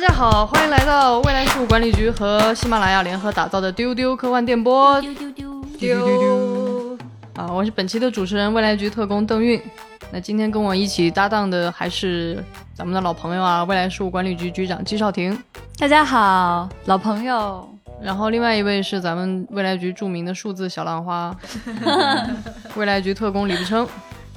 大家好，欢迎来到未来事务管理局和喜马拉雅联合打造的丢丢科幻电波。丢丢丢，丢丢丢啊！我是本期的主持人，未来局特工邓韵。那今天跟我一起搭档的还是咱们的老朋友啊，未来事务管理局局长季少廷。大家好，老朋友。然后另外一位是咱们未来局著名的数字小浪花，未来局特工李不称。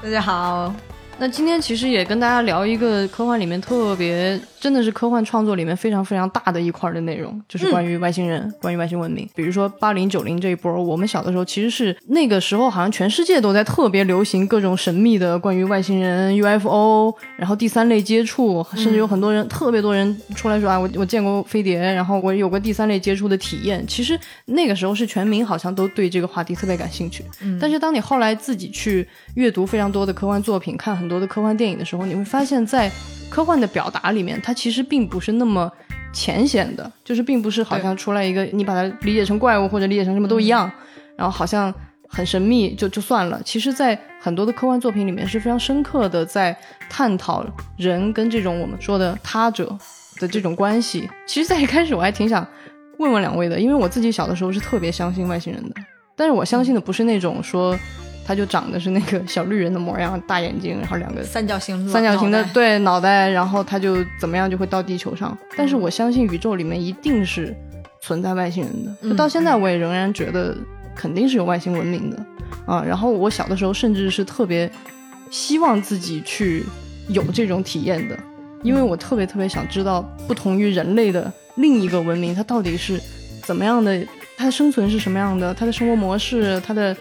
大家好。那今天其实也跟大家聊一个科幻里面特别，真的是科幻创作里面非常非常大的一块的内容，就是关于外星人、关于外星文明。比如说八零九零这一波，我们小的时候其实是那个时候，好像全世界都在特别流行各种神秘的关于外星人、UFO，然后第三类接触，甚至有很多人特别多人出来说啊，我我见过飞碟，然后我有过第三类接触的体验。其实那个时候是全民好像都对这个话题特别感兴趣。但是当你后来自己去阅读非常多的科幻作品，看很多的科幻电影的时候，你会发现在科幻的表达里面，它其实并不是那么浅显的，就是并不是好像出来一个你把它理解成怪物或者理解成什么都一样，然后好像很神秘就就算了。其实，在很多的科幻作品里面是非常深刻的在探讨人跟这种我们说的他者的这种关系。其实，在一开始我还挺想问问两位的，因为我自己小的时候是特别相信外星人的，但是我相信的不是那种说。他就长得是那个小绿人的模样，大眼睛，然后两个三角形三角形的对脑袋，然后他就怎么样就会到地球上。但是我相信宇宙里面一定是存在外星人的，就到现在我也仍然觉得肯定是有外星文明的啊。然后我小的时候甚至是特别希望自己去有这种体验的，因为我特别特别想知道不同于人类的另一个文明，它到底是怎么样的，它的生存是什么样的，它的生活模式，它的。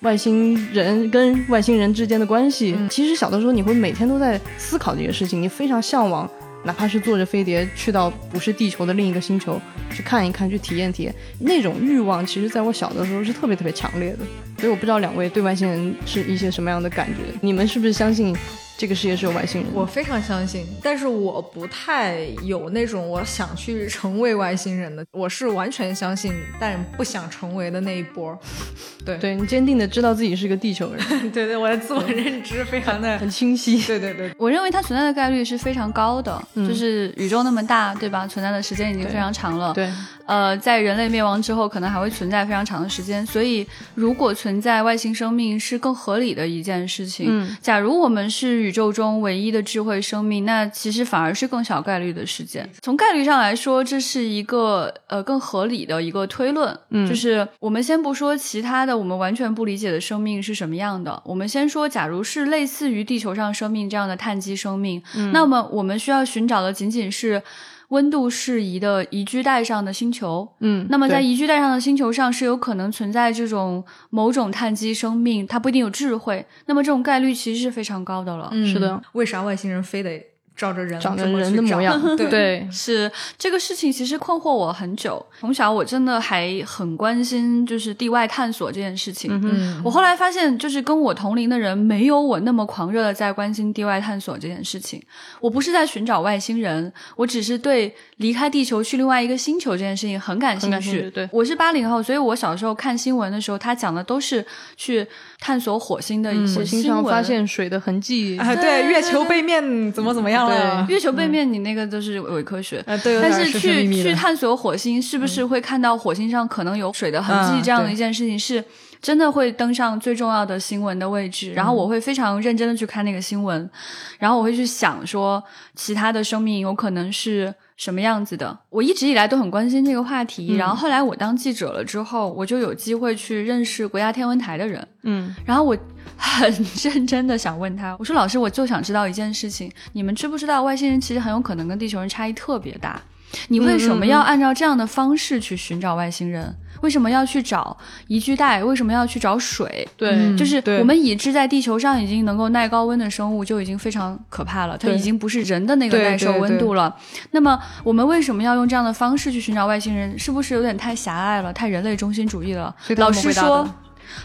外星人跟外星人之间的关系，其实小的时候你会每天都在思考这些事情，你非常向往，哪怕是坐着飞碟去到不是地球的另一个星球去看一看，去体验体验，那种欲望，其实在我小的时候是特别特别强烈的。所以我不知道两位对外星人是一些什么样的感觉，你们是不是相信？这个世界是有外星人，我非常相信，但是我不太有那种我想去成为外星人的，我是完全相信，但不想成为的那一波。对，对你坚定的知道自己是个地球人，对对，我的自我认知非常的 很清晰。对对对，我认为它存在的概率是非常高的，就是宇宙那么大，对吧？存在的时间已经非常长了。对。呃，在人类灭亡之后，可能还会存在非常长的时间，所以如果存在外星生命是更合理的一件事情。嗯，假如我们是宇宙中唯一的智慧生命，那其实反而是更小概率的事件。从概率上来说，这是一个呃更合理的一个推论。嗯，就是我们先不说其他的，我们完全不理解的生命是什么样的，我们先说，假如是类似于地球上生命这样的碳基生命，那么我们需要寻找的仅仅是。温度适宜的宜居带上的星球，嗯，那么在宜居带上的星球上是有可能存在这种某种碳基生命，它不一定有智慧，那么这种概率其实是非常高的了。是的，为啥外星人非得？照着人长着人的模样，对，是这个事情其实困惑我很久。从小我真的还很关心，就是地外探索这件事情。嗯，我后来发现，就是跟我同龄的人没有我那么狂热的在关心地外探索这件事情。我不是在寻找外星人，我只是对离开地球去另外一个星球这件事情很感兴趣。对，我是八零后，所以我小时候看新闻的时候，他讲的都是去探索火星的一些新闻，发现水的痕迹啊。对，月球背面怎么怎么样。了，月球背面你那个都是伪科学，但是去去探索火星，是不是会看到火星上可能有水的痕迹？这样的一件事情是真的会登上最重要的新闻的位置。然后我会非常认真的去看那个新闻，然后我会去想说，其他的生命有可能是什么样子的。我一直以来都很关心这个话题。然后后来我当记者了之后，我就有机会去认识国家天文台的人。嗯，然后我。很认真的想问他，我说老师，我就想知道一件事情，你们知不知道外星人其实很有可能跟地球人差异特别大？你为什么要按照这样的方式去寻找外星人？为什么要去找宜居带？为什么要去找水？对，就是我们已知在地球上已经能够耐高温的生物就已经非常可怕了，它已经不是人的那个耐受温度了。那么我们为什么要用这样的方式去寻找外星人？是不是有点太狭隘了，太人类中心主义了？老师说。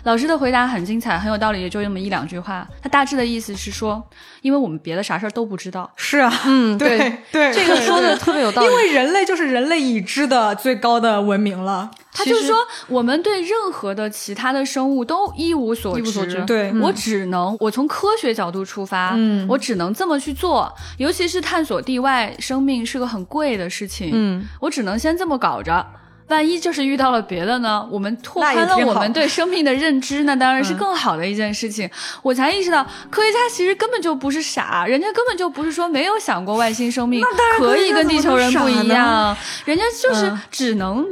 老师的回答很精彩，很有道理，也就那么一两句话。他大致的意思是说，因为我们别的啥事儿都不知道。是啊，嗯，对对，这个说的特别有道理。因为人类就是人类已知的最高的文明了。他就是说，我们对任何的其他的生物都一无所知。对，我只能我从科学角度出发，嗯，我只能这么去做。尤其是探索地外生命是个很贵的事情，嗯，我只能先这么搞着。万一就是遇到了别的呢？我们拓宽了我们对生命的认知，那当然是更好的一件事情。我才意识到，科学家其实根本就不是傻，人家根本就不是说没有想过外星生命可以跟地球人不一样，人家就是只能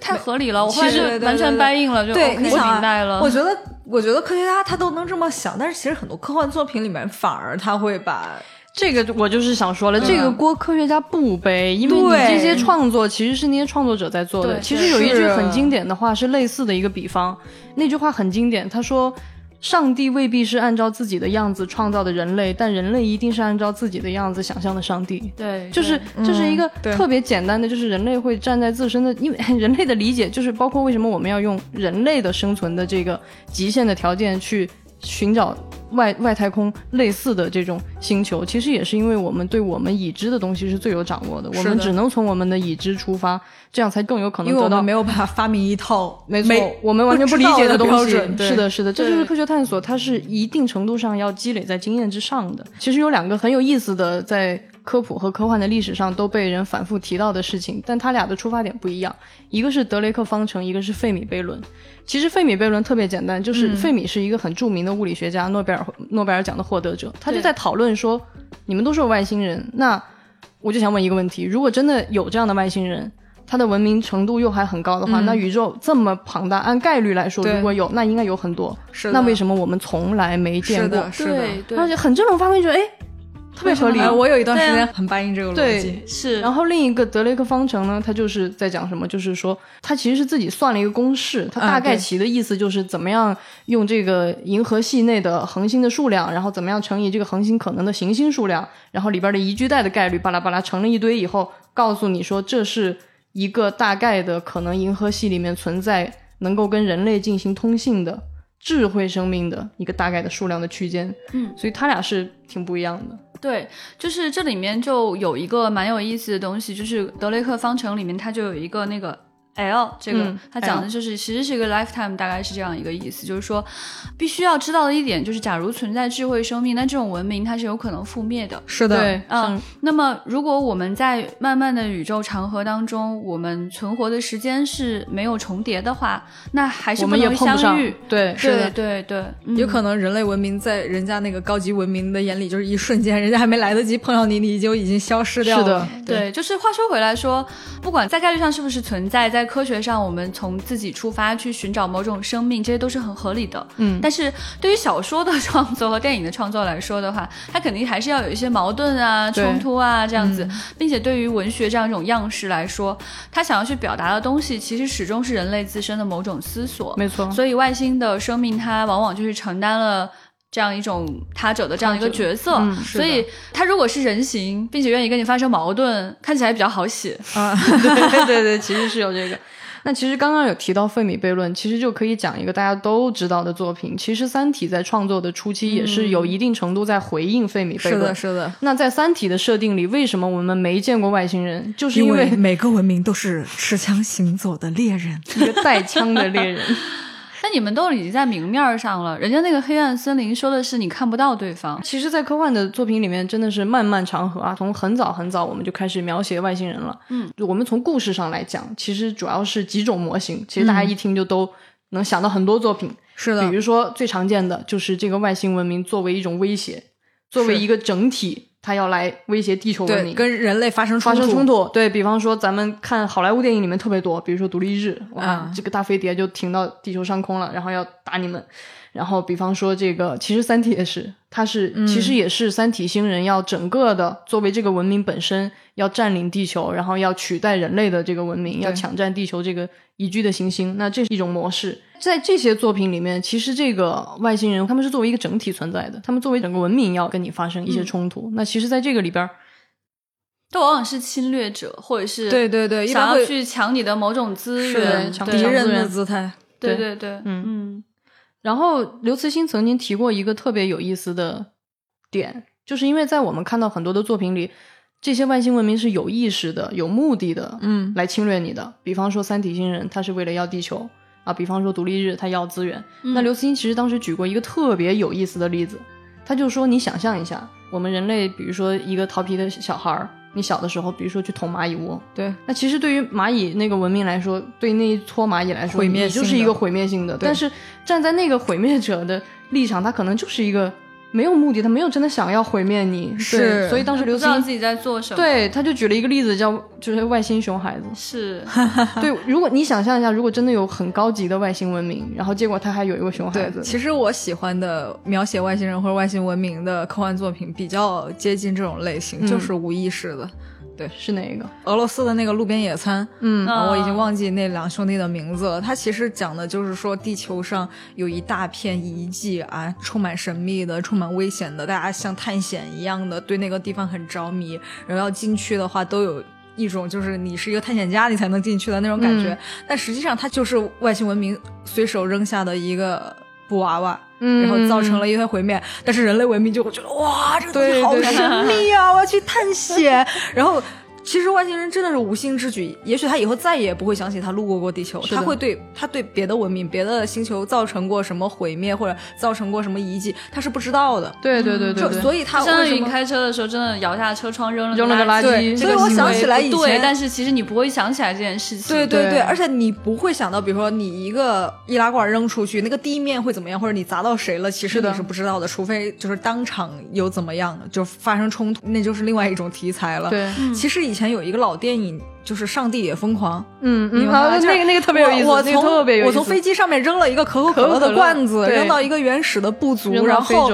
太合理了。我后来就完全掰硬了，就对，我明白了。我觉得，我觉得科学家他都能这么想，但是其实很多科幻作品里面反而他会把。这个我就是想说了，这个锅科学家不背，因为你这些创作其实是那些创作者在做的。其实有一句很经典的话是类似的一个比方，那句话很经典，他说：“上帝未必是按照自己的样子创造的人类，但人类一定是按照自己的样子想象的上帝。”对，就是这是一个特别简单的，就是人类会站在自身的，因为 人类的理解就是包括为什么我们要用人类的生存的这个极限的条件去寻找。外外太空类似的这种星球，其实也是因为我们对我们已知的东西是最有掌握的，我们只能从我们的已知出发，这样才更有可能得到。没有办法发明一套没错，我们完全不理解的东西。是的，是的，这就是科学探索，它是一定程度上要积累在经验之上的。其实有两个很有意思的在。科普和科幻的历史上都被人反复提到的事情，但他俩的出发点不一样。一个是德雷克方程，一个是费米悖论。其实费米悖论特别简单，就是费米是一个很著名的物理学家，诺贝尔诺贝尔奖的获得者，他就在讨论说，你们都是外星人，那我就想问一个问题：如果真的有这样的外星人，他的文明程度又还很高的话，那宇宙这么庞大，按概率来说，如果有，那应该有很多。是那为什么我们从来没见过？是的，对，而且很这种发挥，觉得哎。特别合理，我有一段时间很搬应这个逻辑。是，然后另一个德雷克方程呢，它就是在讲什么？就是说，它其实是自己算了一个公式，它大概其的意思就是怎么样用这个银河系内的恒星的数量，然后怎么样乘以这个恒星可能的行星数量，然后里边的宜居带的概率，巴拉巴拉乘了一堆以后，告诉你说这是一个大概的可能银河系里面存在能够跟人类进行通信的智慧生命的一个大概的数量的区间。嗯，所以它俩是挺不一样的。对，就是这里面就有一个蛮有意思的东西，就是德雷克方程里面它就有一个那个。L 这个，它讲的就是其实是一个 lifetime，大概是这样一个意思，就是说，必须要知道的一点就是，假如存在智慧生命，那这种文明它是有可能覆灭的。是的，嗯。那么，如果我们在漫漫的宇宙长河当中，我们存活的时间是没有重叠的话，那还是不能相遇。对，对，对，对。有可能人类文明在人家那个高级文明的眼里，就是一瞬间，人家还没来得及碰上你，你就已经消失掉了。是的，对。就是话说回来说，不管在概率上是不是存在，在科学上，我们从自己出发去寻找某种生命，这些都是很合理的。嗯，但是对于小说的创作和电影的创作来说的话，它肯定还是要有一些矛盾啊、冲突啊这样子，并且对于文学这样一种样式来说，它想要去表达的东西，其实始终是人类自身的某种思索。没错，所以外星的生命，它往往就是承担了这样一种他者的这样一个角色。所以，他如果是人形，并且愿意跟你发生矛盾，看起来比较好写。啊，对对对，其实是有这个。那其实刚刚有提到费米悖论，其实就可以讲一个大家都知道的作品。其实《三体》在创作的初期也是有一定程度在回应费米悖论。是的，是的。那在《三体》的设定里，为什么我们没见过外星人？就是因为 每个文明都是持枪行走的猎人，一个带枪的猎人。那你们都已经在明面上了，人家那个黑暗森林说的是你看不到对方。其实，在科幻的作品里面，真的是漫漫长河啊，从很早很早我们就开始描写外星人了。嗯，我们从故事上来讲，其实主要是几种模型，其实大家一听就都能想到很多作品。是的，比如说最常见的就是这个外星文明作为一种威胁，作为一个整体。他要来威胁地球文明，跟人类发生发生冲突。对比方说，咱们看好莱坞电影里面特别多，比如说《独立日》，哇，这个大飞碟就停到地球上空了，然后要打你们。然后，比方说这个，其实《三体》也是，它是其实也是三体星人要整个的作为这个文明本身要占领地球，然后要取代人类的这个文明，要抢占地球这个宜居的行星。那这是一种模式。在这些作品里面，其实这个外星人他们是作为一个整体存在的，他们作为整个文明要跟你发生一些冲突。那其实，在这个里边，都往往是侵略者，或者是对对对，想要去抢你的某种资源，敌人的姿态。对对对，嗯嗯。然后刘慈欣曾经提过一个特别有意思的点，就是因为在我们看到很多的作品里，这些外星文明是有意识的、有目的的，嗯，来侵略你的。比方说三体星人，他是为了要地球啊；比方说独立日，他要资源。那刘慈欣其实当时举过一个特别有意思的例子，他就说：你想象一下，我们人类，比如说一个调皮的小孩儿。你小的时候，比如说去捅蚂蚁窝，对，那其实对于蚂蚁那个文明来说，对那一撮蚂蚁来说，毁灭就是一个毁灭性的。但是站在那个毁灭者的立场，他可能就是一个。没有目的，他没有真的想要毁灭你，是，所以当时刘慈欣自己在做什么？对，他就举了一个例子，叫就是外星熊孩子，是 对。如果你想象一下，如果真的有很高级的外星文明，然后结果他还有一个熊孩子，其实我喜欢的描写外星人或者外星文明的科幻作品比较接近这种类型，就是无意识的。对，是哪一个？俄罗斯的那个路边野餐。嗯，我已经忘记那两兄弟的名字了。他其实讲的就是说，地球上有一大片遗迹啊，充满神秘的，充满危险的，大家像探险一样的对那个地方很着迷。然后要进去的话，都有一种就是你是一个探险家，你才能进去的那种感觉。但实际上，它就是外星文明随手扔下的一个布娃娃。然后造成了一些毁灭，但是人类文明就会觉得哇，这个东西好神秘啊，我要去探险，然后。其实外星人真的是无心之举，也许他以后再也不会想起他路过过地球，他会对他对别的文明、别的星球造成过什么毁灭或者造成过什么遗迹，他是不知道的。对对对对，所以他相当于开车的时候真的摇下车窗扔了扔了个垃圾。所以我想起来以前，但是其实你不会想起来这件事情。对对对，而且你不会想到，比如说你一个易拉罐扔出去，那个地面会怎么样，或者你砸到谁了，其实你是不知道的，除非就是当场有怎么样就发生冲突，那就是另外一种题材了。对，其实以前有一个老电。影就是《上帝也疯狂》，嗯嗯，那个那个特别有意思。我从我从飞机上面扔了一个可口可乐的罐子，扔到一个原始的部族，然后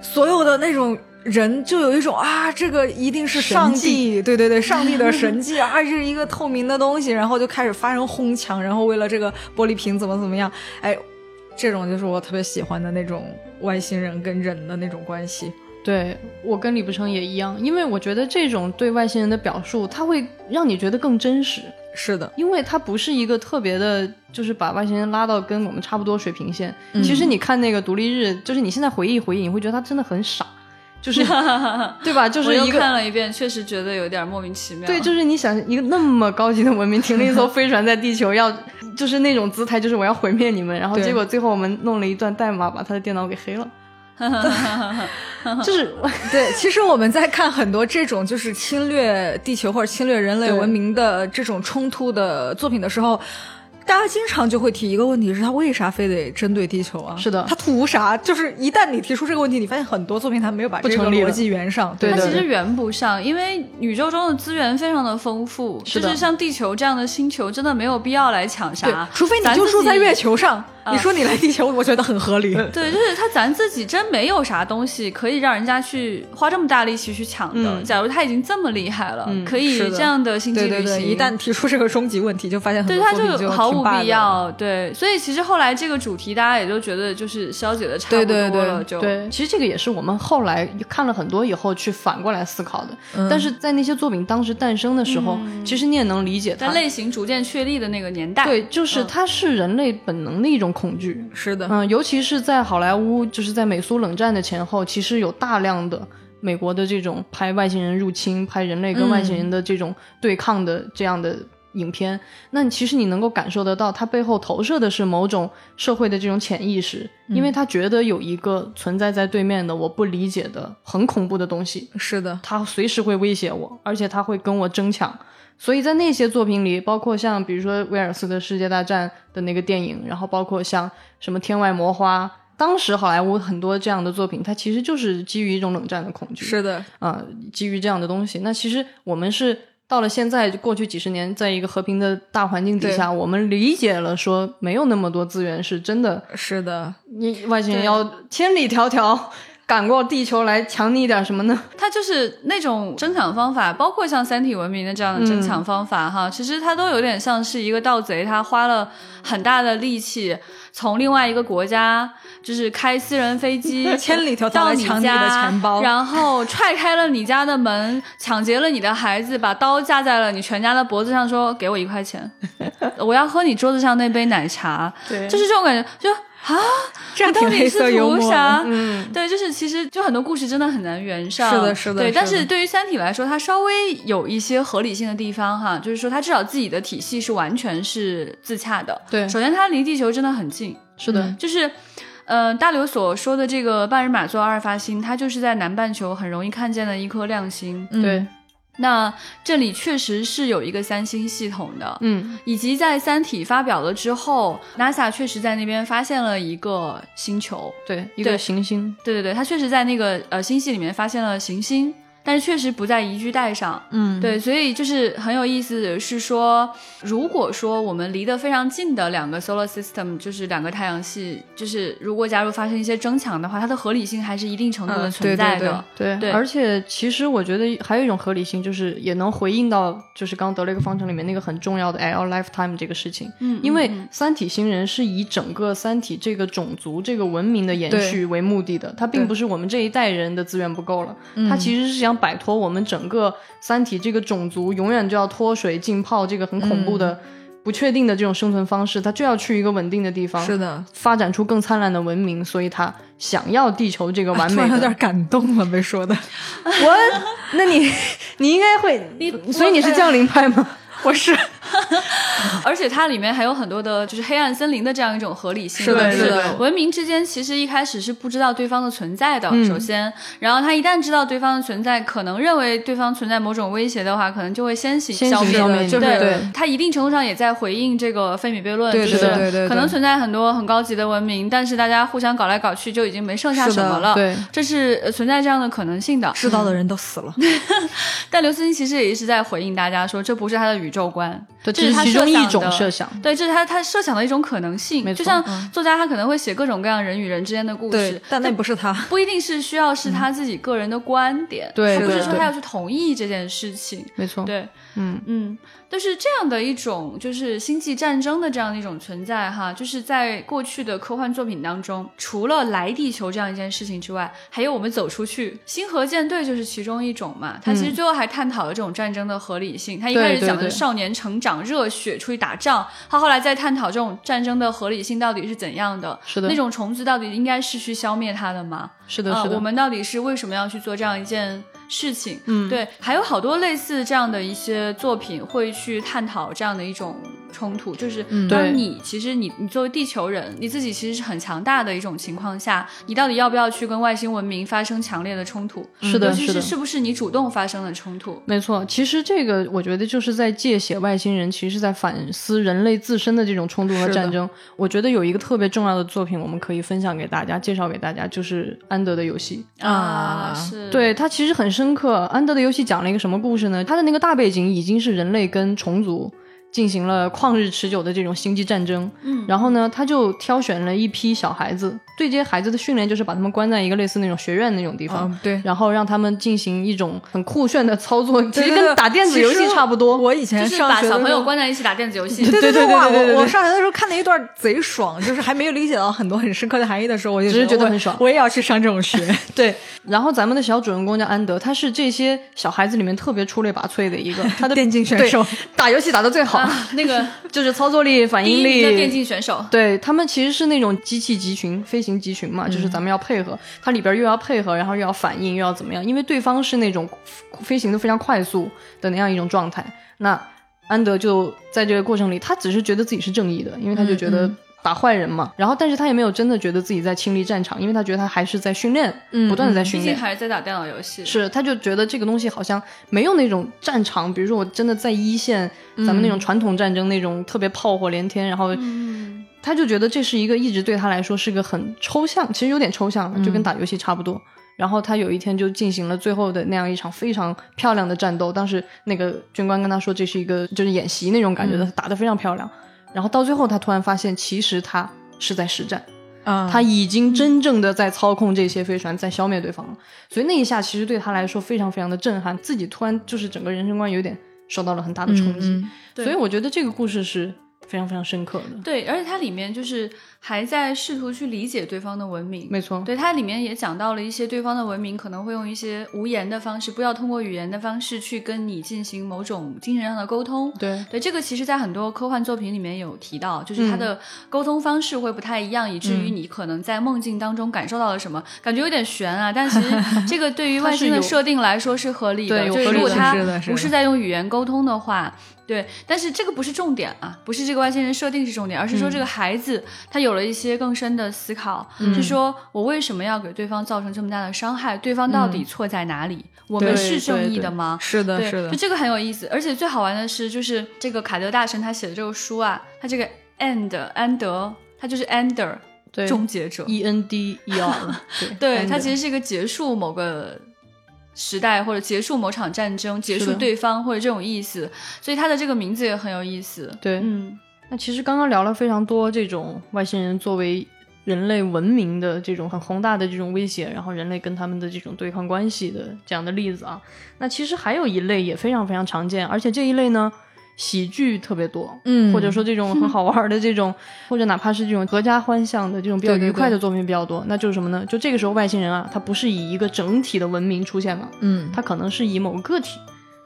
所有的那种人就有一种啊，这个一定是上帝，对对对，上帝的 神迹啊，是一个透明的东西，然后就开始发生哄抢，然后为了这个玻璃瓶怎么怎么样，哎，这种就是我特别喜欢的那种外星人跟人的那种关系。对我跟李不成也一样，因为我觉得这种对外星人的表述，它会让你觉得更真实。是的，因为它不是一个特别的，就是把外星人拉到跟我们差不多水平线。其实你看那个独立日，就是你现在回忆回忆，你会觉得他真的很傻，就是 对吧？就是一个看了一遍，确实觉得有点莫名其妙。对，就是你想一个那么高级的文明停了一艘飞船在地球，要就是那种姿态，就是我要毁灭你们，然后结果最后我们弄了一段代码，把他的电脑给黑了。就是对，其实我们在看很多这种就是侵略地球或者侵略人类文明的这种冲突的作品的时候。大家经常就会提一个问题，是他为啥非得针对地球啊？是的，他图啥？就是一旦你提出这个问题，你发现很多作品他没有把这个逻辑圆上。对，它其实圆不上，因为宇宙中的资源非常的丰富，就是像地球这样的星球，真的没有必要来抢啥。除非你就住在月球上，你说你来地球，我觉得很合理。对，就是他咱自己真没有啥东西可以让人家去花这么大力气去抢的。假如他已经这么厉害了，可以这样的星际旅行，一旦提出这个终极问题，就发现很多作品就毫无必要。对，所以其实后来这个主题，大家也都觉得就是消解的差不多了。就对，其实这个也是我们后来看了很多以后去反过来思考的。但是在那些作品当时诞生的时候，其实你也能理解，在类型逐渐确立的那个年代，对，就是它是人类本能的一种恐惧。是的，嗯，尤其是在好莱坞，就是在美苏冷战的前后，其实有大量的美国的这种拍外星人入侵、拍人类跟外星人的这种对抗的这样的。影片，那其实你能够感受得到，它背后投射的是某种社会的这种潜意识，因为他觉得有一个存在在对面的我不理解的很恐怖的东西，是的，他随时会威胁我，而且他会跟我争抢。所以在那些作品里，包括像比如说威尔斯的世界大战的那个电影，然后包括像什么天外魔花，当时好莱坞很多这样的作品，它其实就是基于一种冷战的恐惧，是的，啊，基于这样的东西。那其实我们是。到了现在，过去几十年，在一个和平的大环境底下，我们理解了说没有那么多资源是真的。是的，你外星人要千里迢迢赶过地球来抢你一点什么呢？它就是那种争抢方法，包括像三体文明的这样的争抢方法哈，其实它都有点像是一个盗贼，他花了很大的力气从另外一个国家。就是开私人飞机 千里迢迢来抢你的钱包，然后踹开了你家的门，抢劫了你的孩子，把刀架在了你全家的脖子上，说：“给我一块钱，我要喝你桌子上那杯奶茶。”对，就是这种感觉，就啊，这样挺黑色幽默。嗯，对，就是其实就很多故事真的很难圆上。是的，是的。对，但是对于《三体》来说，它稍微有一些合理性的地方哈，就是说它至少自己的体系是完全是自洽的。对，首先它离地球真的很近。是的，就是，呃，大刘所说的这个半人马座阿尔法星，它就是在南半球很容易看见的一颗亮星。对。那这里确实是有一个三星系统的，嗯，以及在《三体》发表了之后，NASA 确实在那边发现了一个星球，对，一个行星，对对对，它确实在那个呃星系里面发现了行星。但是确实不在宜居带上，嗯，对，所以就是很有意思的是说，如果说我们离得非常近的两个 solar system，就是两个太阳系，就是如果假如发生一些争抢的话，它的合理性还是一定程度的存在的，对对。而且其实我觉得还有一种合理性，就是也能回应到就是刚德雷克方程里面那个很重要的 L lifetime 这个事情，嗯，因为三体星人是以整个三体这个种族这个文明的延续为目的的，它并不是我们这一代人的资源不够了，它其实是想。摆脱我们整个三体这个种族永远就要脱水浸泡这个很恐怖的不确定的这种生存方式，他就要去一个稳定的地方，是的，发展出更灿烂的文明，所以他想要地球这个完美。有点感动了，被说的。我，那你 你应该会，你所以你是降临派吗？我是。而且它里面还有很多的，就是黑暗森林的这样一种合理性。是的，是的。文明之间其实一开始是不知道对方的存在的，首先，然后他一旦知道对方的存在，可能认为对方存在某种威胁的话，可能就会先行消灭。对，他一定程度上也在回应这个费米悖论，就是可能存在很多很高级的文明，但是大家互相搞来搞去，就已经没剩下什么了。对，这是存在这样的可能性的。知道的人都死了。但刘慈欣其实也一直在回应大家说，这不是他的宇宙观，这是他其中一种设想。对，这是他他设想的一种可能性。就像作家他可能会写各种各样人与人之间的故事，但那不是他，不一定是需要是他自己个人的观点，对，不是说他要去同意这件事情。没错，对，嗯嗯。但是这样的一种就是星际战争的这样的一种存在哈，就是在过去的科幻作品当中，除了来地球这样一件事情之外，还有我们走出去，星河舰队就是其中一种嘛。它其实最后还探讨了这种战争的合理性。他一开始讲的少年成长、热血出去打仗，它后来在探讨这种战争的合理性到底是怎样的。是的，那种虫子到底应该是去消灭它的吗？是的，是的。我们到底是为什么要去做这样一件？事情，嗯，对，还有好多类似这样的一些作品会去探讨这样的一种冲突，就是当你其实你你作为地球人，你自己其实是很强大的一种情况下，你到底要不要去跟外星文明发生强烈的冲突？是的，是的，是不是你主动发生的冲突？没错，其实这个我觉得就是在借写外星人，其实是在反思人类自身的这种冲突和战争。我觉得有一个特别重要的作品，我们可以分享给大家，介绍给大家，就是安德的游戏啊，是对它其实很。深刻，安德的游戏讲了一个什么故事呢？它的那个大背景已经是人类跟虫族。进行了旷日持久的这种星际战争，嗯，然后呢，他就挑选了一批小孩子，对这些孩子的训练就是把他们关在一个类似那种学院那种地方，对，然后让他们进行一种很酷炫的操作，其实跟打电子游戏差不多。我以前就是把小朋友关在一起打电子游戏，对对对对对。我上学的时候看那一段贼爽，就是还没有理解到很多很深刻的含义的时候，我就只是觉得很爽。我也要去上这种学。对，然后咱们的小主人公叫安德，他是这些小孩子里面特别出类拔萃的一个，他的 电竞选手，打游戏打的最好，那个。就是操作力、反应力。电竞选手，对他们其实是那种机器集群、飞行集群嘛，就是咱们要配合，它里边又要配合，然后又要反应，又要怎么样？因为对方是那种飞行的非常快速的那样一种状态。那安德就在这个过程里，他只是觉得自己是正义的，因为他就觉得。打坏人嘛，然后但是他也没有真的觉得自己在亲历战场，因为他觉得他还是在训练，不断的在训练，毕竟还是在打电脑游戏。是，他就觉得这个东西好像没有那种战场，比如说我真的在一线，咱们那种传统战争那种特别炮火连天，然后他就觉得这是一个一直对他来说是个很抽象，其实有点抽象，就跟打游戏差不多。然后他有一天就进行了最后的那样一场非常漂亮的战斗，当时那个军官跟他说这是一个就是演习那种感觉的，打得非常漂亮。然后到最后，他突然发现，其实他是在实战，啊，他已经真正的在操控这些飞船，在消灭对方了。所以那一下，其实对他来说非常非常的震撼，自己突然就是整个人生观有点受到了很大的冲击。所以我觉得这个故事是非常非常深刻的。对，而且它里面就是还在试图去理解对方的文明。没错，对它里面也讲到了一些对方的文明可能会用一些无言的方式，不要通过语言的方式去跟你进行某种精神上的沟通。对对，这个其实在很多科幻作品里面有提到，就是它的沟通方式会不太一样，以至于你可能在梦境当中感受到了什么，感觉有点悬啊。但其实 这个对于外星的设定来说是合理的，就是如果他不是在用语言沟通的话。对，但是这个不是重点啊，不是这个外星人设定是重点，而是说这个孩子他有了一些更深的思考，是说我为什么要给对方造成这么大的伤害？对方到底错在哪里？我们是正义的吗？是的，是的，就这个很有意思。而且最好玩的是，就是这个凯德大神他写的这个书啊，他这个 end 安德，他就是 ender，终结者，e n d e r，对，他其实是一个结束某个。时代或者结束某场战争，结束对方或者这种意思，所以他的这个名字也很有意思。对，嗯，那其实刚刚聊了非常多这种外星人作为人类文明的这种很宏大的这种威胁，然后人类跟他们的这种对抗关系的这样的例子啊。那其实还有一类也非常非常常见，而且这一类呢。喜剧特别多，嗯，或者说这种很好玩的这种，或者哪怕是这种合家欢向的这种比较愉快的作品比较多。那就是什么呢？就这个时候外星人啊，他不是以一个整体的文明出现了，嗯，他可能是以某个个体。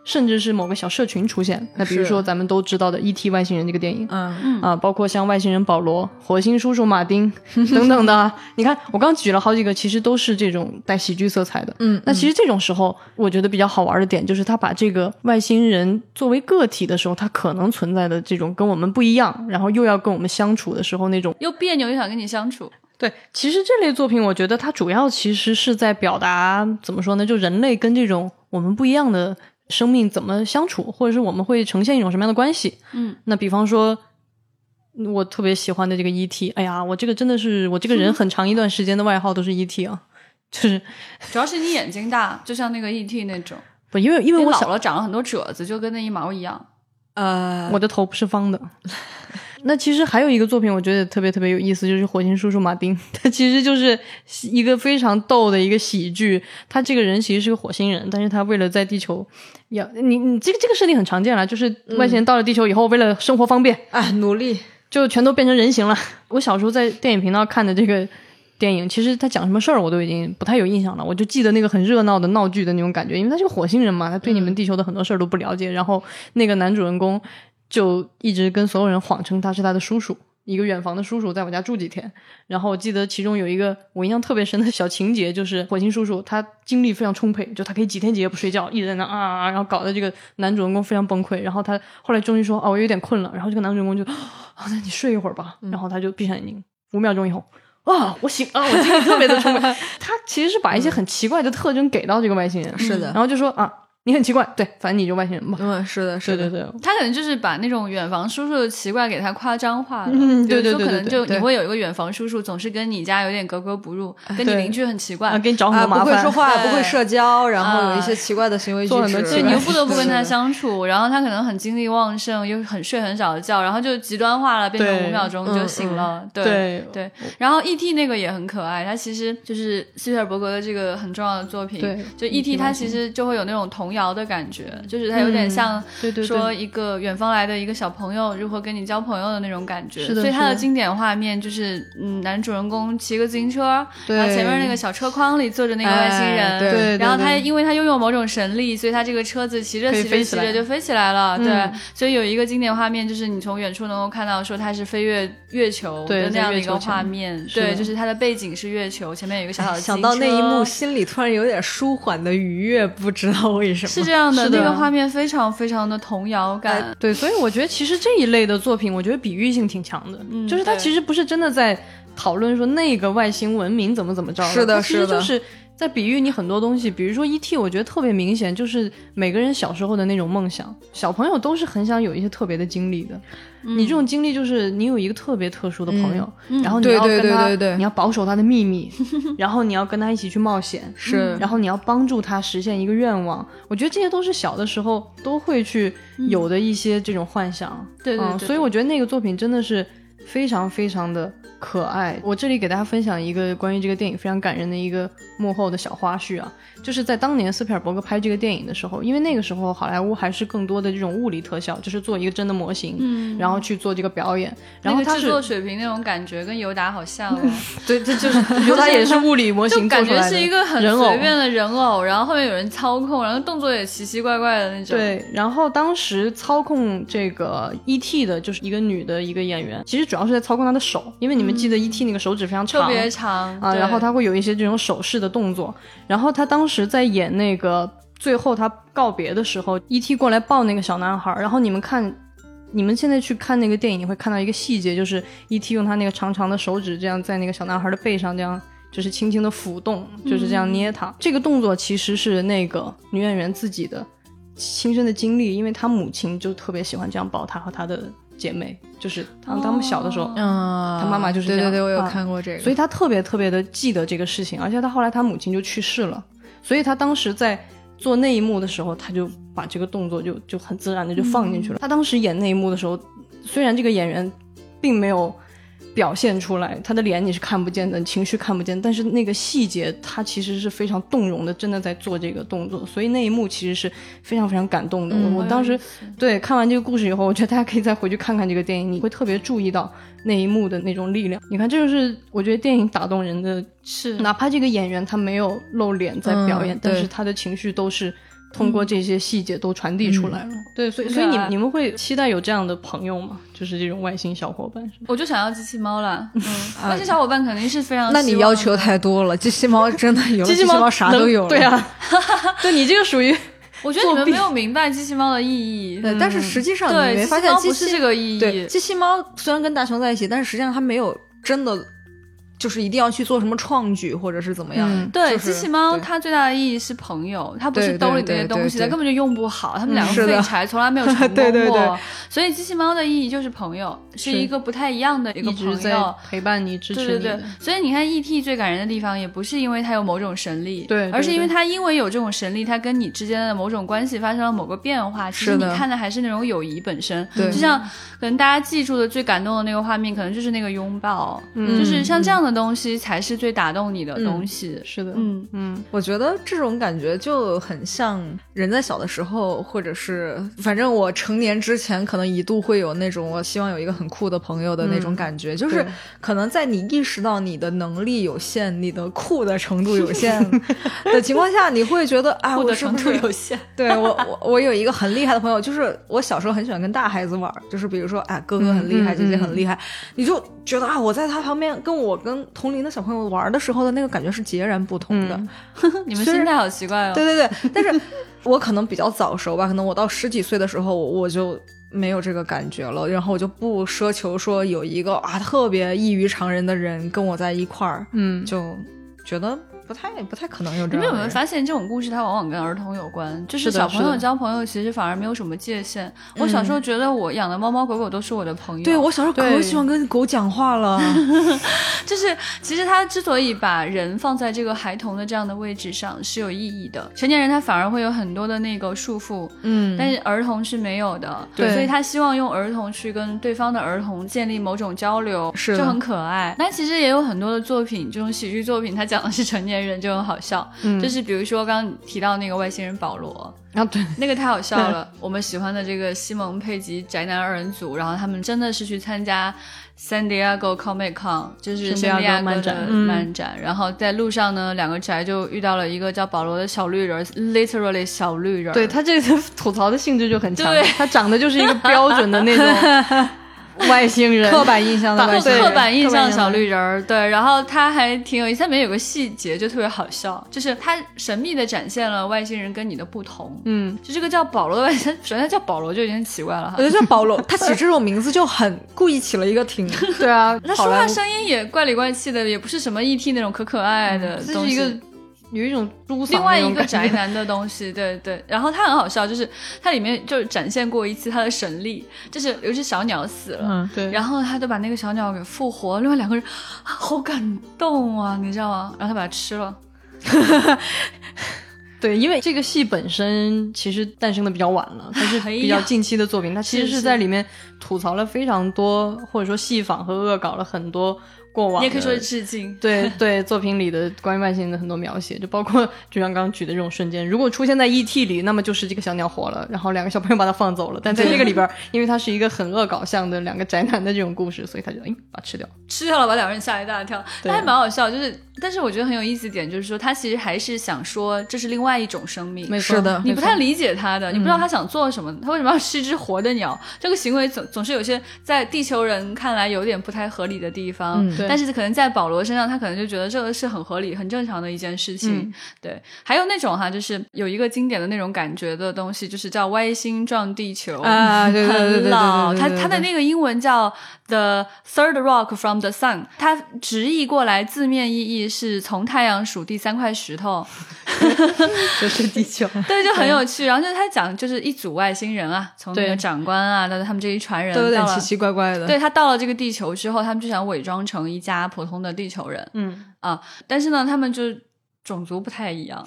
甚至是某个小社群出现，那比如说咱们都知道的《E.T. 外星人》这个电影，嗯啊，包括像外星人保罗、火星叔叔马丁 等等的，你看我刚举了好几个，其实都是这种带喜剧色彩的。嗯，那其实这种时候，我觉得比较好玩的点就是他把这个外星人作为个体的时候，他可能存在的这种跟我们不一样，然后又要跟我们相处的时候那种又别扭又想跟你相处。对，其实这类作品，我觉得它主要其实是在表达怎么说呢？就人类跟这种我们不一样的。生命怎么相处，或者是我们会呈现一种什么样的关系？嗯，那比方说，我特别喜欢的这个 E.T.，哎呀，我这个真的是我这个人很长一段时间的外号都是 E.T. 啊，就是 主要是你眼睛大，就像那个 E.T. 那种。不，因为因为我老了长了很多褶子，就跟那一毛一样。呃，我的头不是方的。那其实还有一个作品，我觉得特别特别有意思，就是《火星叔叔马丁》。他其实就是一个非常逗的一个喜剧。他这个人其实是个火星人，但是他为了在地球，要你你这个这个设定很常见了，就是外星人到了地球以后，为了生活方便，啊，努力就全都变成人形了。我小时候在电影频道看的这个电影，其实他讲什么事儿我都已经不太有印象了，我就记得那个很热闹的闹剧的那种感觉，因为他是个火星人嘛，他对你们地球的很多事儿都不了解。然后那个男主人公。就一直跟所有人谎称他是他的叔叔，一个远房的叔叔，在我家住几天。然后我记得其中有一个我印象特别深的小情节，就是火星叔叔他精力非常充沛，就他可以几天几夜不睡觉，一直在那啊啊啊，然后搞得这个男主人公非常崩溃。然后他后来终于说：“哦，我有点困了。”然后这个男主人公就：“啊，那你睡一会儿吧。”然后他就闭上眼睛，五秒钟以后，啊，我醒啊，我精力特别的充沛。他其实是把一些很奇怪的特征给到这个外星人，是的，然后就说啊。你很奇怪，对，反正你就外星人嘛。嗯，是的，是的，对对对。他可能就是把那种远房叔叔的奇怪给他夸张化了。嗯，对对对。可能就你会有一个远房叔叔，总是跟你家有点格格不入，跟你邻居很奇怪，给你找很多麻烦，不会说话，不会社交，然后有一些奇怪的行为举止，所以你又不得不跟他相处。然后他可能很精力旺盛，又很睡很少的觉，然后就极端化了，变成五秒钟就醒了。对对。然后 E.T. 那个也很可爱，他其实就是斯皮尔伯格的这个很重要的作品。对，就 E.T. 他其实就会有那种童谣的感觉。就是它有点像说一个远方来的一个小朋友如何跟你交朋友的那种感觉，所以它的。经典画面就是嗯，男主人公骑个自行车，然后前面那个小车筐里坐着那个外星人，对，然后他因为他拥有某种神力，所以他这个车子骑着骑着骑着就飞起来了，对，所以有一个经典画面就是你从远处能够看到说他是飞越月球的那样的一个画面，对，就是他的背景是月球，前面有一个小小的想到那一幕，心里突然有点舒缓的愉悦，不知道为什么是这样的。那个画面非常非常的童谣感，对，所以我觉得其实这一类的作品，我觉得比喻性挺强的，就是它其实不是真的在讨论说那个外星文明怎么怎么着，是的，是的，就是在比喻你很多东西，比如说 E.T.，我觉得特别明显，就是每个人小时候的那种梦想，小朋友都是很想有一些特别的经历的。你这种经历就是你有一个特别特殊的朋友，然后你要跟他，你要保守他的秘密，然后你要跟他一起去冒险，是，然后你要帮助他实现一个愿望。我觉得这些都是小的时候都会去有的一些这种幻想，对对对。所以我觉得那个作品真的是非常非常的可爱。我这里给大家分享一个关于这个电影非常感人的一个幕后的小花絮啊，就是在当年斯皮尔伯格拍这个电影的时候，因为那个时候好莱坞还是更多的这种物理特效，就是做一个真的模型，嗯，然后去做这个表演。然后他制作水平那种感觉跟尤达好像，对，这就是尤达也是物理模型，感觉是一个很随便的人偶，然后后面有人操控，然后动作也奇奇怪怪的那种。对，然后当时操控这个 E.T. 的就是一个女的一个演员，其实主要是在操控她的手，因为你们记得 E.T. 那个手指非常长，特别长啊，然后他会有一些这种手势的动作。然后他当时在演那个最后他告别的时候，E.T. 过来抱那个小男孩，然后你们看，你们现在去看那个电影，你会看到一个细节，就是 E.T. 用他那个长长的手指这样在那个小男孩的背上这样就是轻轻的抚动，就是这样捏他。这个动作其实是那个女演员自己的亲身的经历，因为她母亲就特别喜欢这样抱她和她的。姐妹就是他们，他们小的时候，嗯，她妈妈就是这样。对对对，我有看过这个，所以她特别特别的记得这个事情，而且她后来她母亲就去世了，所以他当时在做那一幕的时候，他就把这个动作就就很自然的就放进去了。他当时演那一幕的时候，虽然这个演员并没有。表现出来，他的脸你是看不见的，情绪看不见，但是那个细节他其实是非常动容的，真的在做这个动作，所以那一幕其实是非常非常感动的。我当时对看完这个故事以后，我觉得大家可以再回去看看这个电影，你会特别注意到那一幕的那种力量。你看，这就是我觉得电影打动人的，是哪怕这个演员他没有露脸在表演，但是他的情绪都是。通过这些细节都传递出来了，对，所以所以你你们会期待有这样的朋友吗？就是这种外星小伙伴？我就想要机器猫了，嗯，外星小伙伴肯定是非常。那你要求太多了，机器猫真的有 机器猫啥都有，对啊，对你这个属于，我觉得你们没有明白机器猫的意义，对，但是实际上你没发现不是这个意义，对，机器猫虽然跟大雄在一起，但是实际上它没有真的。就是一定要去做什么创举，或者是怎么样？对，机器猫它最大的意义是朋友，它不是兜里这些东西，它根本就用不好。他们两个废柴，从来没有成功 过。所以机器猫的意义就是朋友，是一个不太一样的一个朋友，陪伴你、支持你。对对对。所以你看，E.T. 最感人的地方，也不是因为它有某种神力，对，而是因为它因为有这种神力，它跟你之间的某种关系发生了某个变化。其实你看的还是那种友谊本身。对，就像可能大家记住的最感动的那个画面，可能就是那个拥抱，就是像这样的东西才是。最打动你的东西。是的，嗯嗯，我觉得这种感觉就很像人在小的时候，或者是反正我成年之前，可能一度会有那种我希望有一个很酷的朋友的那种感觉，就是可能在你意识到你的能力有限、你的酷的程度有限 的情况下，你会觉得啊，我的程度有限。对我，我我有一个很厉害的朋友，就是我小时候很喜欢跟大孩子玩，就是比如说啊，哥哥很厉害，姐姐很厉害，你就觉得啊，我在他旁边，跟我跟同龄的小朋友。玩的时候的那个感觉是截然不同的，你们心态好奇怪哦。对对对，但是我可能比较早熟吧，可能我到十几岁的时候我就没有这个感觉了，然后我就不奢求说有一个啊特别异于常人的人跟我在一块儿，嗯，就觉得。不太不太可能有这。你们有没有发现这种故事它往往跟儿童有关？就是小朋友交朋友其实反而没有什么界限。我小时候觉得我养的猫猫狗狗都是我的朋友。对我小时候可喜欢跟狗讲话了。就是其实他之所以把人放在这个孩童的这样的位置上是有意义的。成年人他反而会有很多的那个束缚，嗯，但是儿童是没有的。对，所以他希望用儿童去跟对方的儿童建立某种交流，是就很可爱。那其实也有很多的作品，这种喜剧作品，它讲的是成年。人就很好笑，就是比如说刚刚提到那个外星人保罗啊，对，那个太好笑了。我们喜欢的这个西蒙佩吉宅男二人组，然后他们真的是去参加 San Diego Comic Con，就是圣地亚哥的漫展。然后在路上呢，两个宅就遇到了一个叫保罗的小绿人，literally 小绿人。对他这个 吐槽的性质就很强，他长得就是一个标准的那种。外星人，刻板印象的刻板印象小绿人儿，对，然后他还挺有意思，里面有个细节就特别好笑，就是他神秘的展现了外星人跟你的不同，嗯，就这个叫保罗的外星，首先叫保罗就已经奇怪了哈，我觉得叫保罗，他起这种名字就很故意起了一个挺，对啊，他说话声音也怪里怪气的，也不是什么 ET 那种可可爱的东西。有一种猪另外一个宅男的东西，对对。然后他很好笑，就是他里面就展现过一次他的神力，就是有一只小鸟死了，嗯，对。然后他就把那个小鸟给复活，另外两个人好感动啊，你知道吗？然后他把它吃了。对，因为这个戏本身其实诞生的比较晚了，它是比较近期的作品，它其实是 在里面吐槽了非常多，或者说戏仿和恶搞了很多。过往，也可以说是致敬。对对，作品里的关于外星人的很多描写，就包括就像刚刚举的这种瞬间，如果出现在 E.T. 里，那么就是这个小鸟活了，然后两个小朋友把它放走了。但在这个里边，因为它是一个很恶搞向的两个宅男的这种故事，所以他就哎把它吃掉，吃掉了，把两个人吓一大跳。他还蛮好笑，就是但是我觉得很有意思点就是说，他其实还是想说这是另外一种生命。是的，你不太理解他的，你不知道他想做什么，他为什么要吃只活的鸟？这个行为总总是有些在地球人看来有点不太合理的地方，但是可能在保罗身上，他可能就觉得这个是很合理、很正常的一件事情。对，还有那种哈，就是有一个经典的那种感觉的东西，就是叫歪星撞地球。啊，对对对对老，他他的那个英文叫 The Third Rock from the Sun，它直译过来字面意义是从太阳数第三块石头，就是地球，对，就很有趣。然后就是他讲，就是一组外星人啊，从那个长官啊，到他们这一船人，都有点奇奇怪怪的。对他到了这个地球之后，他们就想伪装成一家普通的地球人，嗯啊，但是呢，他们就种族不太一样。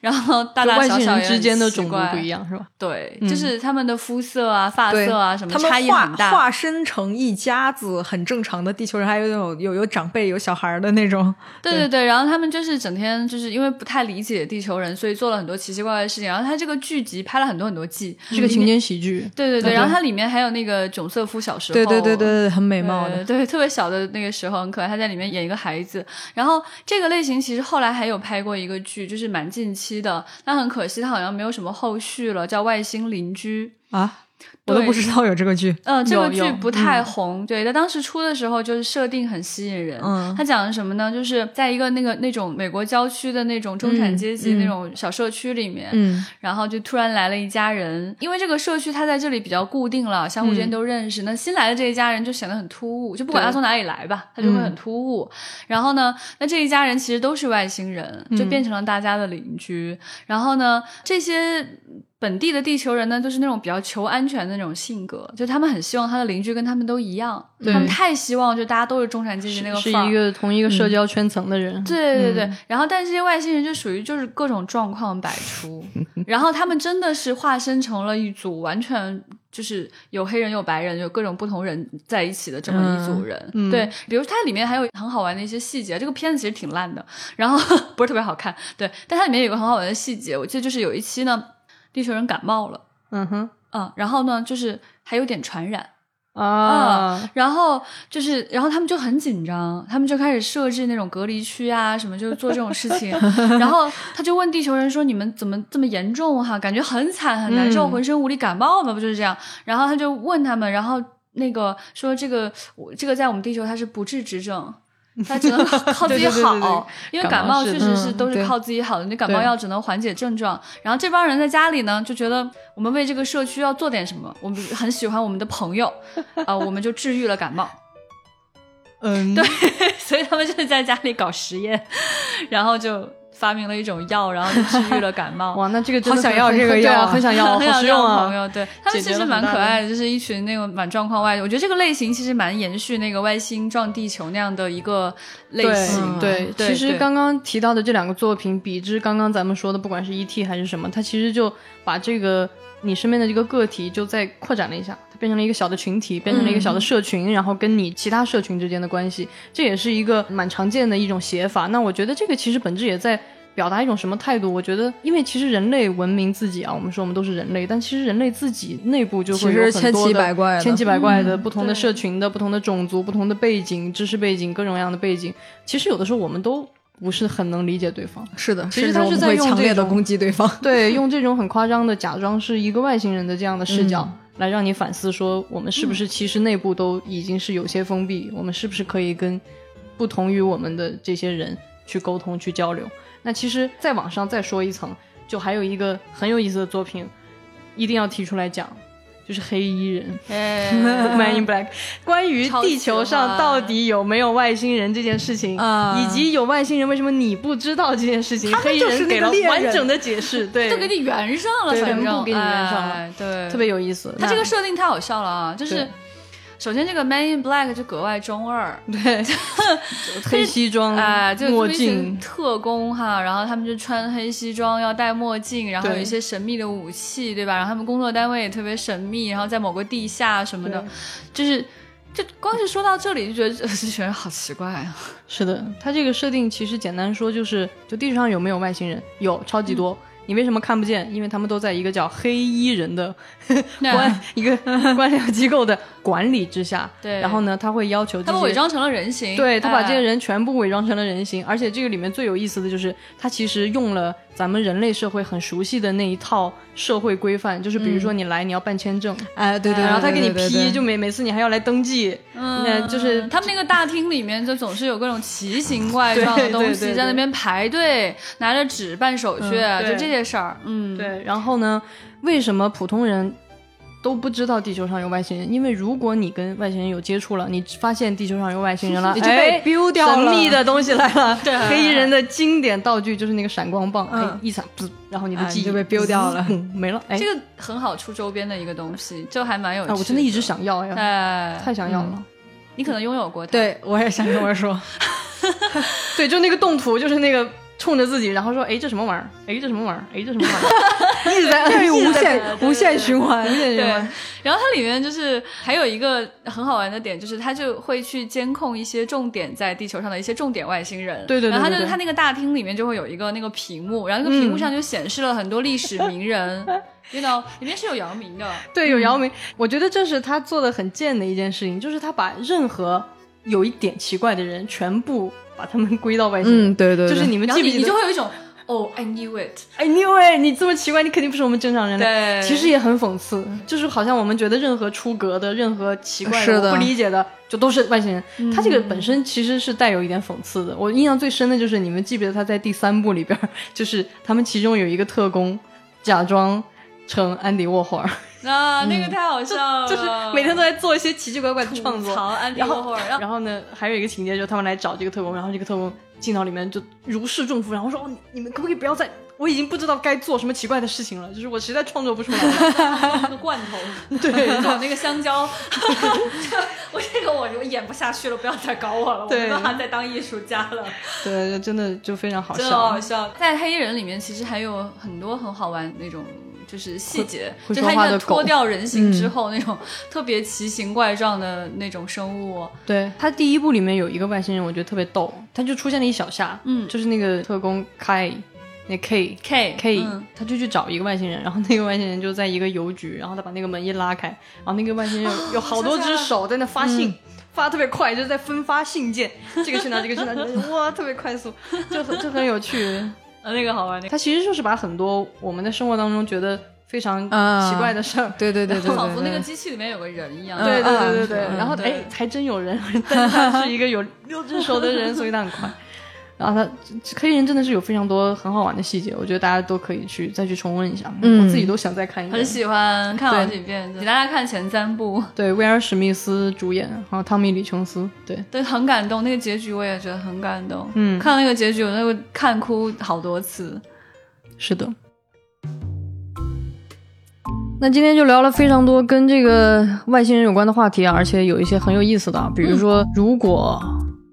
然后大大小小之间的种族不一样是吧？对，就是他们的肤色啊、发色啊什么差异很大。化身成一家子很正常的地球人，还有有有有长辈、有小孩的那种。对对对，然后他们就是整天就是因为不太理解地球人，所以做了很多奇奇怪怪的事情。然后他这个剧集拍了很多很多季，是个情景喜剧。对对对，然后它里面还有那个囧瑟夫小时候，对对对对，很美貌的，对特别小的那个时候很可爱，他在里面演一个孩子。然后这个类型其实后来还有拍过一个剧，就是蛮近期的。但很可惜，他好像没有什么后续了，叫《外星邻居》啊。我都不知道有这个剧，嗯，这个剧不太红。对，它当时出的时候就是设定很吸引人。嗯，它讲的什么呢？就是在一个那个那种美国郊区的那种中产阶级那种小社区里面，嗯，然后就突然来了一家人，因为这个社区它在这里比较固定了，相互间都认识。那新来的这一家人就显得很突兀，就不管他从哪里来吧，他就会很突兀。然后呢，那这一家人其实都是外星人，就变成了大家的邻居。然后呢，这些。本地的地球人呢，就是那种比较求安全的那种性格，就他们很希望他的邻居跟他们都一样，他们太希望就大家都是中产阶级那个是一个同一个社交圈层的人。对对对，然后但这些外星人就属于就是各种状况百出，然后他们真的是化身成了一组完全就是有黑人有白人有各种不同人在一起的这么一组人。对，比如它里面还有很好玩的一些细节，这个片子其实挺烂的，然后 不是特别好看。对，但它里面有个很好玩的细节，我记得就是有一期呢。地球人感冒了，嗯哼，嗯，然后呢，就是还有点传染啊，然后就是，然后他们就很紧张，他们就开始设置那种隔离区啊，什么，就是做这种事情。然后他就问地球人说：“你们怎么这么严重哈？感觉很惨很难受，浑身无力，感冒嘛？不就是这样？”然后他就问他们，然后那个说：“这个，我这个在我们地球它是不治之症。”他只能靠 自己好，因为感冒确实是都是靠自己好的。你感冒药只能缓解症状。然后这帮人在家里呢，就觉得我们为这个社区要做点什么。我们很喜欢我们的朋友，啊，我们就治愈了感冒。嗯，对，所以他们就是在家里搞实验，然后就。发明了一种药，然后就治愈了感冒。哇，那这个好想要这个药，很想要，很实用啊！朋友，对他们其实蛮可爱的，就是一群那个蛮状况外。我觉得这个类型其实蛮延续那个外星撞地球那样的一个类型。对，对其实刚刚提到的这两个作品，比之刚刚咱们说的，不管是 E.T. 还是什么，它其实就把这个你身边的这个个体就再扩展了一下，它变成了一个小的群体，变成了一个小的社群，然后跟你其他社群之间的关系，这也是一个蛮常见的一种写法。那我觉得这个其实本质也在。表达一种什么态度？我觉得，因为其实人类文明自己啊，我们说我们都是人类，但其实人类自己内部就会有很多的千奇百怪的不同的社群的不同的种族、不同的背景、知识背景、各种各样的背景。其实有的时候我们都不是很能理解对方。是的，其实他是在用强烈的攻击对方，对，用这种很夸张的假装是一个外星人的这样的视角来让你反思，说我们是不是其实内部都已经是有些封闭？我们是不是可以跟不同于我们的这些人去沟通、去交流？那其实再往上再说一层，就还有一个很有意思的作品，一定要提出来讲，就是《黑衣人》（Man in Black）。关于地球上到底有没有外星人这件事情，以及有外星人为什么你不知道这件事情，黑衣人给了完整的解释，对，就给你圆上了，全部给你圆上了，对，特别有意思。他这个设定太好笑了啊，就是。首先，这个 Man in Black 就格外中二，对，黑西装，哎，就墨镜，特工哈，然后他们就穿黑西装，要戴墨镜，然后有一些神秘的武器，对吧？然后他们工作单位也特别神秘，然后在某个地下什么的，就是就光是说到这里就觉得这些人好奇怪啊。是的，他这个设定其实简单说就是，就地球上有没有外星人？有，超级多。你为什么看不见？因为他们都在一个叫黑衣人的官一个官僚机构的管理之下。对，然后呢，他会要求他们伪装成了人形。对他把这些人全部伪装成了人形，而且这个里面最有意思的就是，他其实用了。咱们人类社会很熟悉的那一套社会规范，就是比如说你来你要办签证，哎对对，然后他给你批，就每每次你还要来登记，嗯，就是他们那个大厅里面就总是有各种奇形怪状的东西在那边排队，拿着纸办手续，就这些事儿，嗯，对。然后呢，为什么普通人？都不知道地球上有外星人，因为如果你跟外星人有接触了，你发现地球上有外星人了，你就被 biu 掉了。神秘的东西来了，黑衣人的经典道具就是那个闪光棒，哎，一闪，然后你的记忆就被 biu 掉了，没了。哎，这个很好出周边的一个东西，就还蛮有。我真的一直想要呀，哎，太想要了。你可能拥有过它，对我也想跟我说，对，就那个动图，就是那个。冲着自己，然后说：“哎，这什么玩意儿？哎，这什么玩意儿？哎，这什么玩意儿？”一直在这无限无限循环，无限循环。然后它里面就是还有一个很好玩的点，就是它就会去监控一些重点在地球上的一些重点外星人。对对对。然后它就它那个大厅里面就会有一个那个屏幕，然后那个屏幕上就显示了很多历史名人，知道里面是有姚明的。对，有姚明。我觉得这是他做的很贱的一件事情，就是他把任何有一点奇怪的人全部。把他们归到外星，嗯，对对，就是你们记不记得？你就会有一种，哦，I knew it，I knew it，你这么奇怪，你肯定不是我们正常人类。其实也很讽刺，就是好像我们觉得任何出格的、任何奇怪的、不理解的，就都是外星人。他这个本身其实是带有一点讽刺的。我印象最深的就是，你们记不记得他在第三部里边，就是他们其中有一个特工假装成安迪沃霍尔。啊，那个太好笑了，就是每天都在做一些奇奇怪怪的创作。然后，然后呢，还有一个情节就是他们来找这个特工，然后这个特工进到里面就如释重负，然后说：“哦你们可不可以不要再？我已经不知道该做什么奇怪的事情了，就是我实在创作不出来。”那个罐头，对，搞 那个香蕉，我这个我就演不下去了，不要再搞我了，我没办法再当艺术家了。对，真的就非常好笑，好笑。在黑衣人里面，其实还有很多很好玩那种。就是细节，就他一个脱掉人形之后那种特别奇形怪状的那种生物。对他第一部里面有一个外星人，我觉得特别逗，他就出现了一小下，嗯，就是那个特工 K，那 K K K，他就去找一个外星人，然后那个外星人就在一个邮局，然后他把那个门一拉开，然后那个外星人有好多只手在那发信，发特别快，就是在分发信件，这个去哪，这个去哪，哇，特别快速，就很就很有趣。呃，那个好玩。他其实就是把很多我们的生活当中觉得非常奇怪的事儿，对对对对，仿佛那个机器里面有个人一样。对对对对对。然后哎，还真有人，但是他是一个有六只手的人，所以他很快。然后他黑人真的是有非常多很好玩的细节，我觉得大家都可以去再去重温一下。嗯我自己都想再看一遍。很喜欢看好几遍，给大家看前三部。对，威尔史密斯主演，然后汤米李琼斯。对，对，很感动。那个结局我也觉得很感动。嗯，看到那个结局，我那个看哭好多次。是的，那今天就聊了非常多跟这个外星人有关的话题啊，而且有一些很有意思的，比如说，如果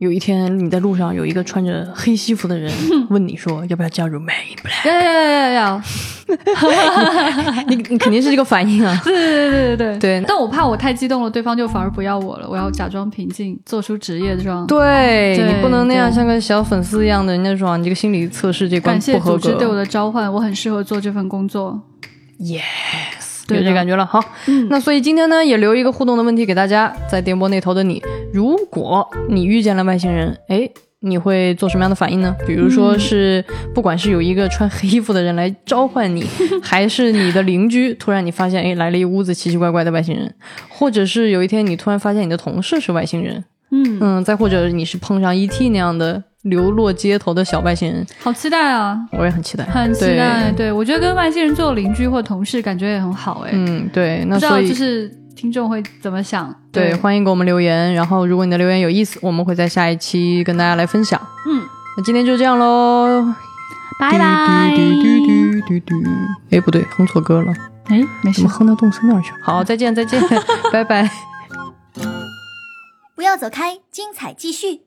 有一天你在路上有一个穿着黑西服的人 问你说要不要加入 Man in Black，要要要要要，你你肯定是这个反应啊，对对对对对。对，但我怕我太激动了，对方就反而不要我了，我要假装平静，做出职业装，对你不能那样像个小粉丝一样的，人家说你这个心理测试这关不合格，感谢组织对我的召唤，我很适合做这份工作，Yes，有这感觉了，好，那所以今天呢也留一个互动的问题给大家，在电波那头的你，如果你遇见了外星人，哎。你会做什么样的反应呢？比如说是，不管是有一个穿黑衣服的人来召唤你，还是你的邻居突然你发现，哎，来了一屋子奇奇怪怪的外星人，或者是有一天你突然发现你的同事是外星人，嗯嗯，再或者你是碰上 E.T. 那样的流落街头的小外星人，好期待啊！我也很期待，很期待。对我觉得跟外星人做邻居或同事感觉也很好，哎，嗯，对，那所以就是。听众会怎么想？对，欢迎给我们留言。然后，如果你的留言有意思，我们会在下一期跟大家来分享。嗯，那今天就这样喽，拜拜。哎，不对，哼错歌了。哎，没怎么哼到动森那儿去？好，再见，再见，拜拜。不要走开，精彩继续。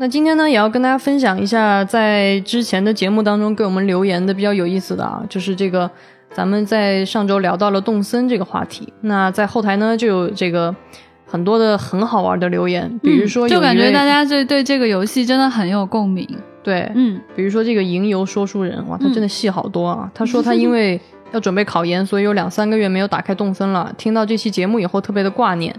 那今天呢，也要跟大家分享一下，在之前的节目当中给我们留言的比较有意思的啊，就是这个。咱们在上周聊到了动森这个话题，那在后台呢就有这个很多的很好玩的留言，比如说就感觉大家对对这个游戏真的很有共鸣。对，嗯，比如说这个吟游说书人，哇，他真的戏好多啊。他说他因为要准备考研，所以有两三个月没有打开动森了。听到这期节目以后，特别的挂念。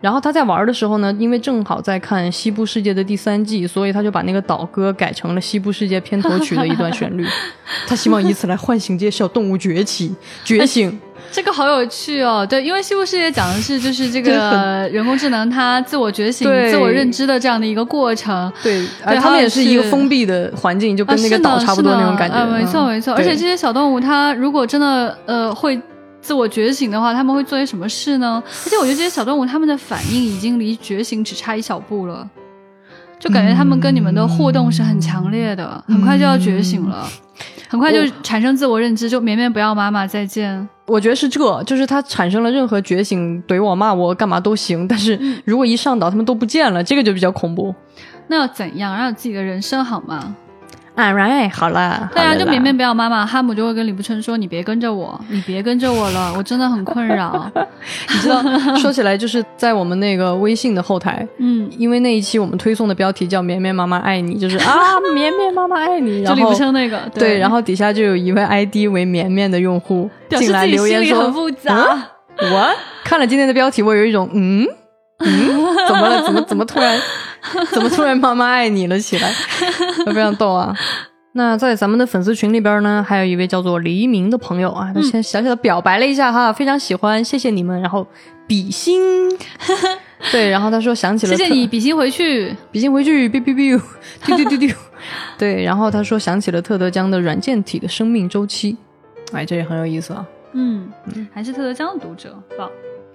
然后他在玩的时候呢，因为正好在看《西部世界》的第三季，所以他就把那个岛歌改成了《西部世界》片头曲的一段旋律。他希望以此来唤醒这些小动物崛起、觉醒。这个好有趣哦，对，因为《西部世界》讲的是就是这个 人工智能它自我觉醒、自我认知的这样的一个过程。对，而他们也是一个封闭的环境，就跟那个岛差不多那种感觉。没错，没错。而且这些小动物，它如果真的呃会。自我觉醒的话，他们会做些什么事呢？而且我觉得这些小动物他们的反应已经离觉醒只差一小步了，就感觉他们跟你们的互动是很强烈的，很快就要觉醒了，很快就产生自我认知，就绵绵不要妈妈再见。我觉得是这，就是它产生了任何觉醒，怼我骂我干嘛都行，但是如果一上岛他们都不见了，这个就比较恐怖。那要怎样？让自己的人生好吗？All right，好了，对啊，就绵绵不要妈妈，哈姆就会跟李不琛说：“你别跟着我，你别跟着我了，我真的很困扰。”你知道，说起来就是在我们那个微信的后台，嗯，因为那一期我们推送的标题叫“绵绵妈妈爱你”，就是啊，绵绵妈妈爱你，就李不琛那个，对，然后底下就有一位 ID 为绵绵的用户进来留言说：“很复杂。”我看了今天的标题，我有一种嗯嗯，怎么了？怎么怎么突然？怎么突然妈妈爱你了起来？非常逗啊！那在咱们的粉丝群里边呢，还有一位叫做黎明的朋友啊，他先小小的表白了一下哈，非常喜欢，谢谢你们，然后比心，对，然后他说想起了，谢谢你比心回去，比心回去，biu biu biu，丢丢丢丢，对，然后他说想起了特德江的软件体的生命周期，哎，这也很有意思啊，嗯，还是特德江的读者，棒，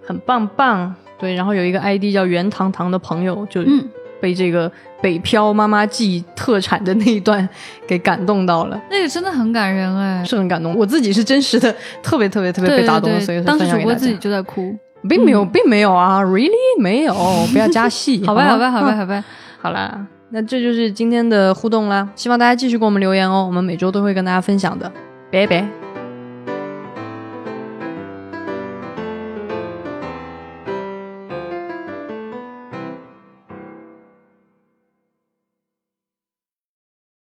很棒棒，对，然后有一个 ID 叫袁糖糖的朋友就嗯。被这个北漂妈妈记特产的那一段给感动到了，那个真的很感人哎，是很感动。我自己是真实的特别特别特别被打动，所以当时主播自己就在哭，并没有并没有啊，really？没有，不要加戏，好吧好吧好吧好吧，好啦，那这就是今天的互动啦，希望大家继续给我们留言哦，我们每周都会跟大家分享的，拜拜。